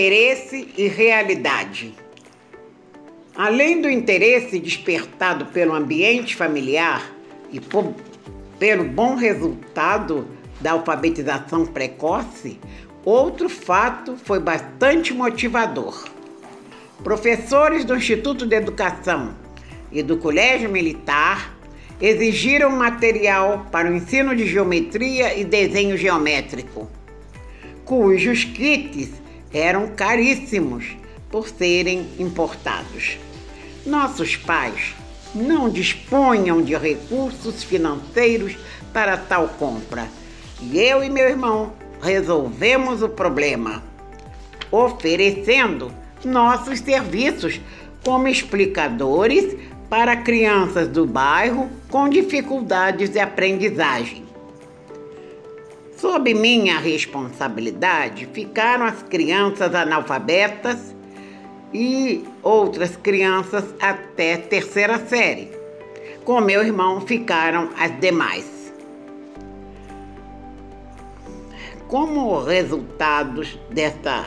Interesse e realidade. Além do interesse despertado pelo ambiente familiar e por, pelo bom resultado da alfabetização precoce, outro fato foi bastante motivador. Professores do Instituto de Educação e do Colégio Militar exigiram material para o ensino de geometria e desenho geométrico, cujos kits eram caríssimos por serem importados. Nossos pais não dispunham de recursos financeiros para tal compra e eu e meu irmão resolvemos o problema, oferecendo nossos serviços como explicadores para crianças do bairro com dificuldades de aprendizagem. Sob minha responsabilidade ficaram as crianças analfabetas e outras crianças até terceira série. Com meu irmão ficaram as demais. Como resultados desta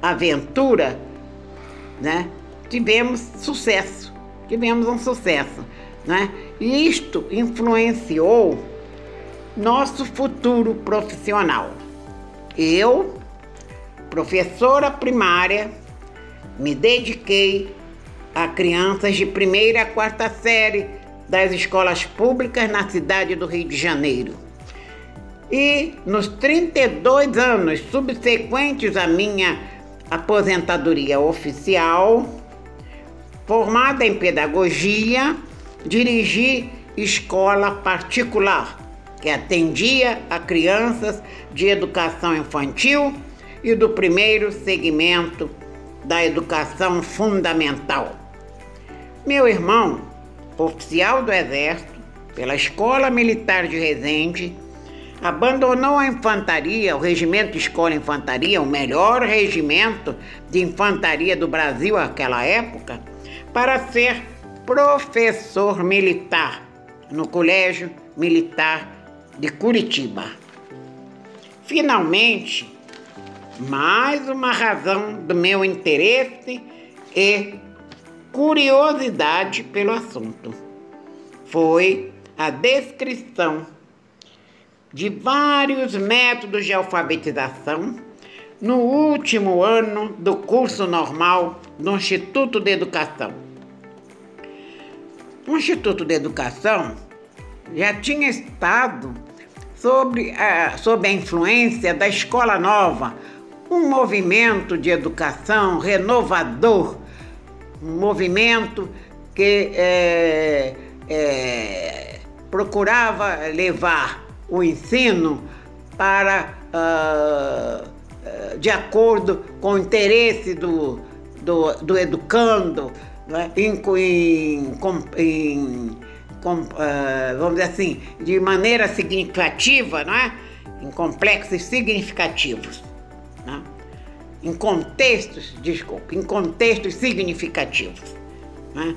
aventura, né, tivemos sucesso, tivemos um sucesso, né? E isto influenciou nosso futuro profissional. Eu, professora primária, me dediquei a crianças de primeira a quarta série das escolas públicas na cidade do Rio de Janeiro. E nos 32 anos subsequentes à minha aposentadoria oficial, formada em pedagogia, dirigi escola particular que atendia a crianças de educação infantil e do primeiro segmento da educação fundamental. Meu irmão, oficial do Exército, pela Escola Militar de Resende, abandonou a infantaria, o Regimento Escola Infantaria, o melhor regimento de infantaria do Brasil naquela época, para ser professor militar no Colégio Militar de Curitiba. Finalmente, mais uma razão do meu interesse e curiosidade pelo assunto foi a descrição de vários métodos de alfabetização no último ano do curso normal do Instituto de Educação. O Instituto de Educação já tinha estado sobre a, sob a influência da Escola Nova, um movimento de educação renovador, um movimento que é, é, procurava levar o ensino para uh, de acordo com o interesse do, do, do educando, né? em, em, em com, uh, vamos dizer assim, de maneira significativa, não é? em complexos significativos né? em contextos, desculpe, em contextos significativos. Né?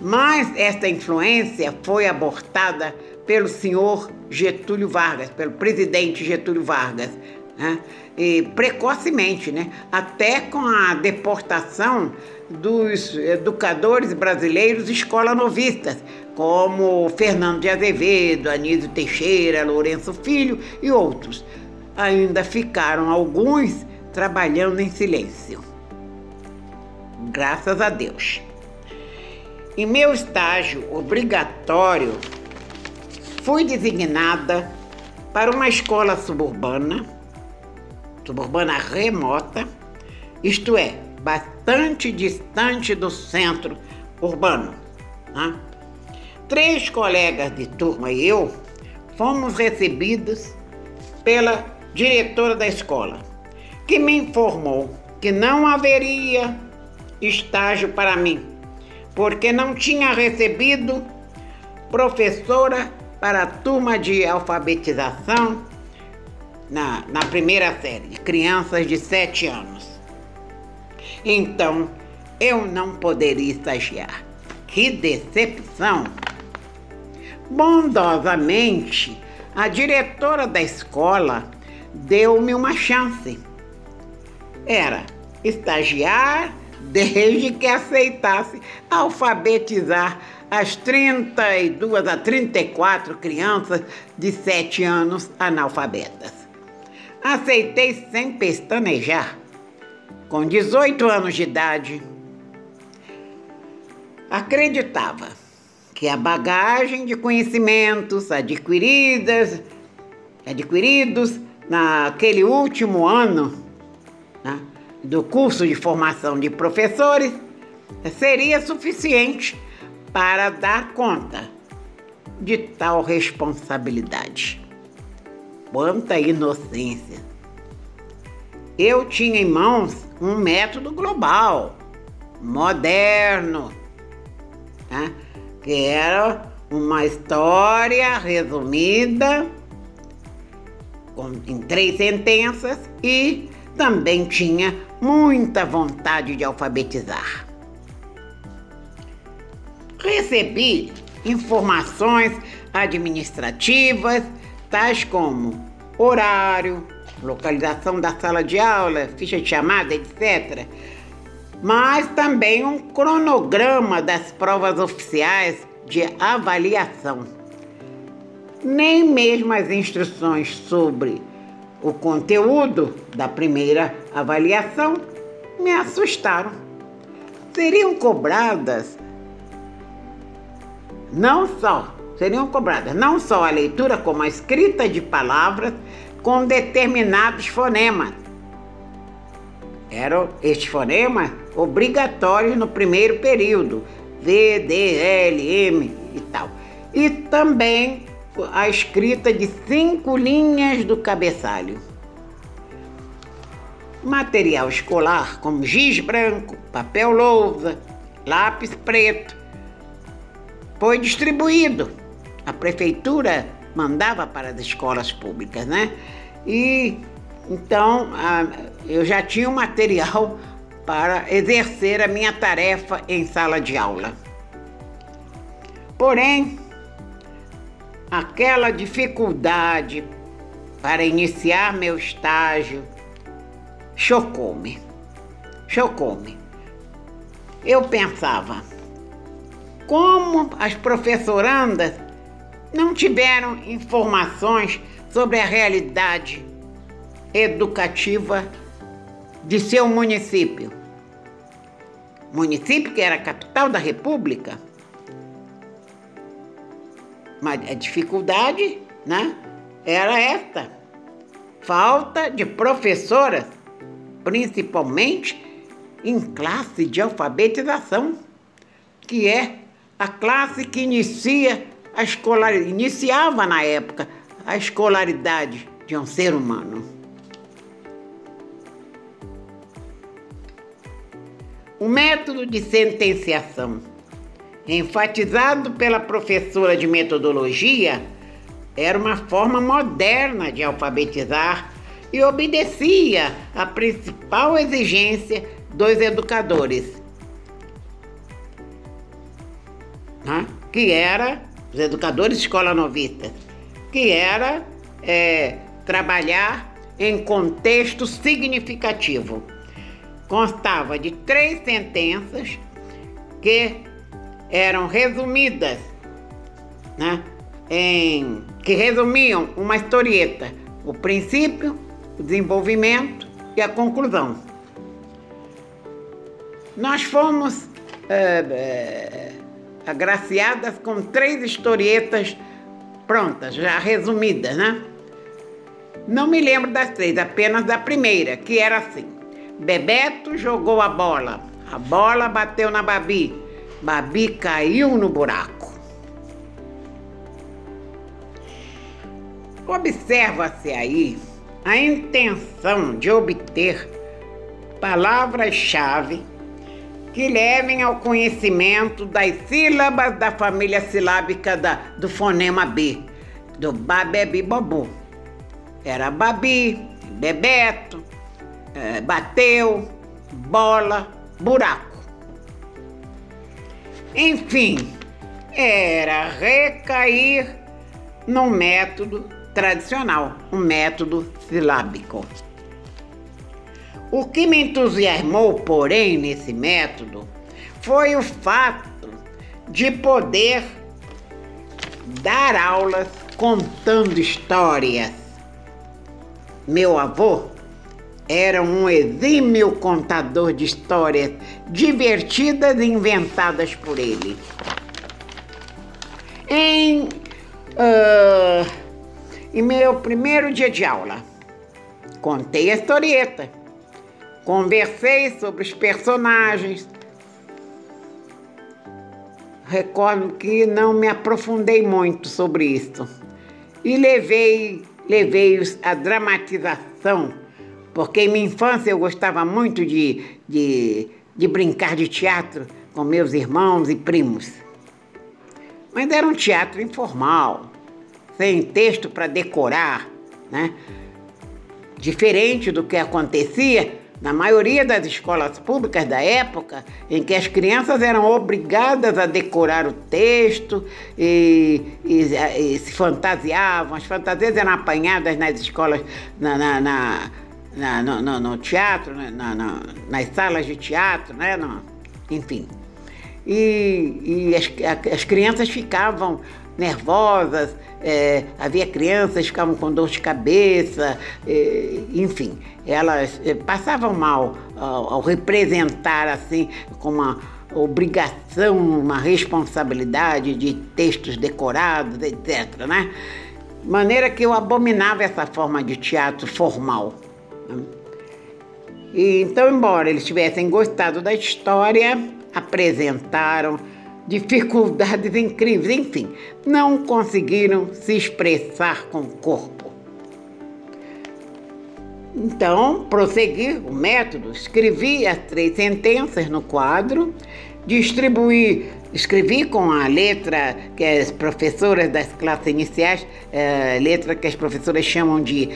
Mas esta influência foi abortada pelo senhor Getúlio Vargas, pelo presidente Getúlio Vargas, né? e precocemente, né? até com a deportação dos educadores brasileiros escola novistas, como Fernando de Azevedo, Anísio Teixeira, Lourenço Filho e outros ainda ficaram alguns trabalhando em silêncio. Graças a Deus. Em meu estágio obrigatório, fui designada para uma escola suburbana, suburbana remota, isto é, bastante distante do centro urbano. Né? Três colegas de turma e eu fomos recebidos pela diretora da escola, que me informou que não haveria estágio para mim, porque não tinha recebido professora para a turma de alfabetização na, na primeira série, crianças de 7 anos. Então, eu não poderia estagiar. Que decepção! Bondosamente, a diretora da escola deu-me uma chance. Era estagiar desde que aceitasse alfabetizar as 32 a 34 crianças de 7 anos analfabetas. Aceitei sem pestanejar. Com 18 anos de idade, acreditava que a bagagem de conhecimentos adquiridas, adquiridos naquele último ano né, do curso de formação de professores seria suficiente para dar conta de tal responsabilidade. Quanta inocência! Eu tinha em mãos um método global, moderno, né? que era uma história resumida com, em três sentenças e também tinha muita vontade de alfabetizar. Recebi informações administrativas, tais como horário, localização da sala de aula, ficha de chamada, etc. Mas também um cronograma das provas oficiais de avaliação. Nem mesmo as instruções sobre o conteúdo da primeira avaliação me assustaram. Seriam cobradas não só seriam cobradas não só a leitura como a escrita de palavras com determinados fonemas. Eram estes fonemas obrigatórios no primeiro período, V, D, L, M e tal. E também a escrita de cinco linhas do cabeçalho. Material escolar como giz branco, papel lousa, lápis preto, foi distribuído. A prefeitura mandava para as escolas públicas, né? E então eu já tinha o material para exercer a minha tarefa em sala de aula. Porém, aquela dificuldade para iniciar meu estágio chocou-me. Chocou-me. Eu pensava, como as professorandas não tiveram informações sobre a realidade educativa de seu município. Município que era a capital da República. Mas a dificuldade, né, era esta: falta de professoras, principalmente em classe de alfabetização, que é a classe que inicia a escolar, iniciava na época a escolaridade de um ser humano. O método de sentenciação, enfatizado pela professora de metodologia, era uma forma moderna de alfabetizar e obedecia à principal exigência dos educadores, né? que era os educadores de escola novista, que era é, trabalhar em contexto significativo. Constava de três sentenças que eram resumidas, né, em, que resumiam uma historieta, o princípio, o desenvolvimento e a conclusão. Nós fomos é, é, agraciadas com três historietas prontas, já resumidas, né? Não me lembro das três, apenas da primeira, que era assim: Bebeto jogou a bola, a bola bateu na Babi, Babi caiu no buraco. Observa-se aí a intenção de obter palavras-chave que levem ao conhecimento das sílabas da família silábica da, do fonema B, do Babebi Bobu. Era Babi, Bebeto, é, bateu, bola, buraco. Enfim, era recair no método tradicional, um método silábico. O que me entusiasmou, porém, nesse método foi o fato de poder dar aulas contando histórias. Meu avô era um exímio contador de histórias divertidas e inventadas por ele. Em, uh, em meu primeiro dia de aula, contei a historieta, conversei sobre os personagens. Recordo que não me aprofundei muito sobre isso e levei levei-os à dramatização, porque em minha infância eu gostava muito de, de, de brincar de teatro com meus irmãos e primos. Mas era um teatro informal, sem texto para decorar, né? Diferente do que acontecia na maioria das escolas públicas da época, em que as crianças eram obrigadas a decorar o texto e, e, e se fantasiavam, as fantasias eram apanhadas nas escolas, na, na, na, na no, no, no, teatro, nas salas de teatro, né? No, enfim. E, e as, as crianças ficavam nervosas, é, havia crianças que ficavam com dor de cabeça, é, enfim, elas é, passavam mal ao, ao, representar assim com uma obrigação, uma responsabilidade de textos decorados, etc. Né? Maneira que eu abominava essa forma de teatro formal. Né? E, então, embora eles tivessem gostado da história, apresentaram dificuldades incríveis, enfim, não conseguiram se expressar com o corpo. Então, prossegui o método, escrevi as três sentenças no quadro, distribuí, escrevi com a letra que as professoras das classes iniciais, é, letra que as professoras chamam de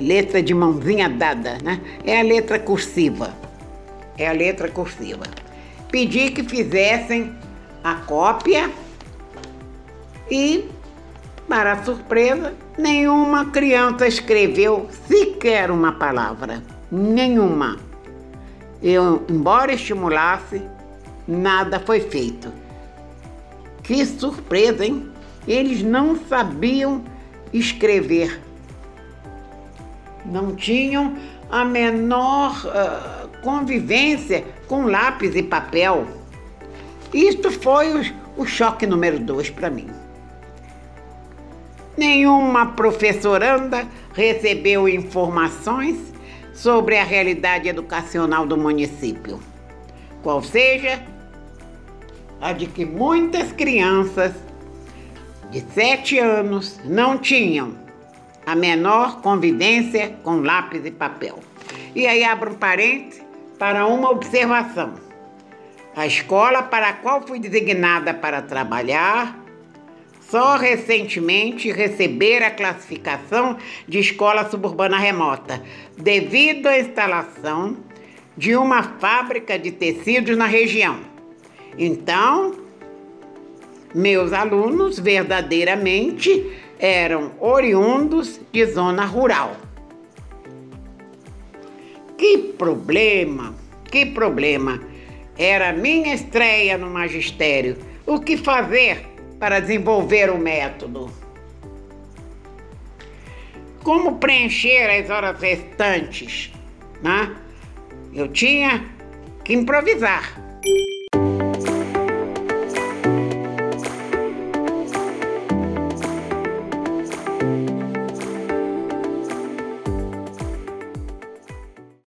letra de mãozinha dada, né? É a letra cursiva. É a letra cursiva. Pedi que fizessem a cópia e, para surpresa, nenhuma criança escreveu sequer uma palavra. Nenhuma. Eu, embora estimulasse, nada foi feito. Que surpresa, hein? Eles não sabiam escrever. Não tinham a menor uh, convivência com lápis e papel. Isto foi o, o choque número dois para mim. Nenhuma professoranda recebeu informações sobre a realidade educacional do município, qual seja a de que muitas crianças de sete anos não tinham a menor convivência com lápis e papel. E aí abro um parênteses para uma observação. A escola para a qual fui designada para trabalhar só recentemente receber a classificação de escola suburbana remota, devido à instalação de uma fábrica de tecidos na região. Então, meus alunos verdadeiramente eram oriundos de zona rural. Que problema, que problema! Era minha estreia no magistério. O que fazer para desenvolver o método? Como preencher as horas restantes? Né? Eu tinha que improvisar.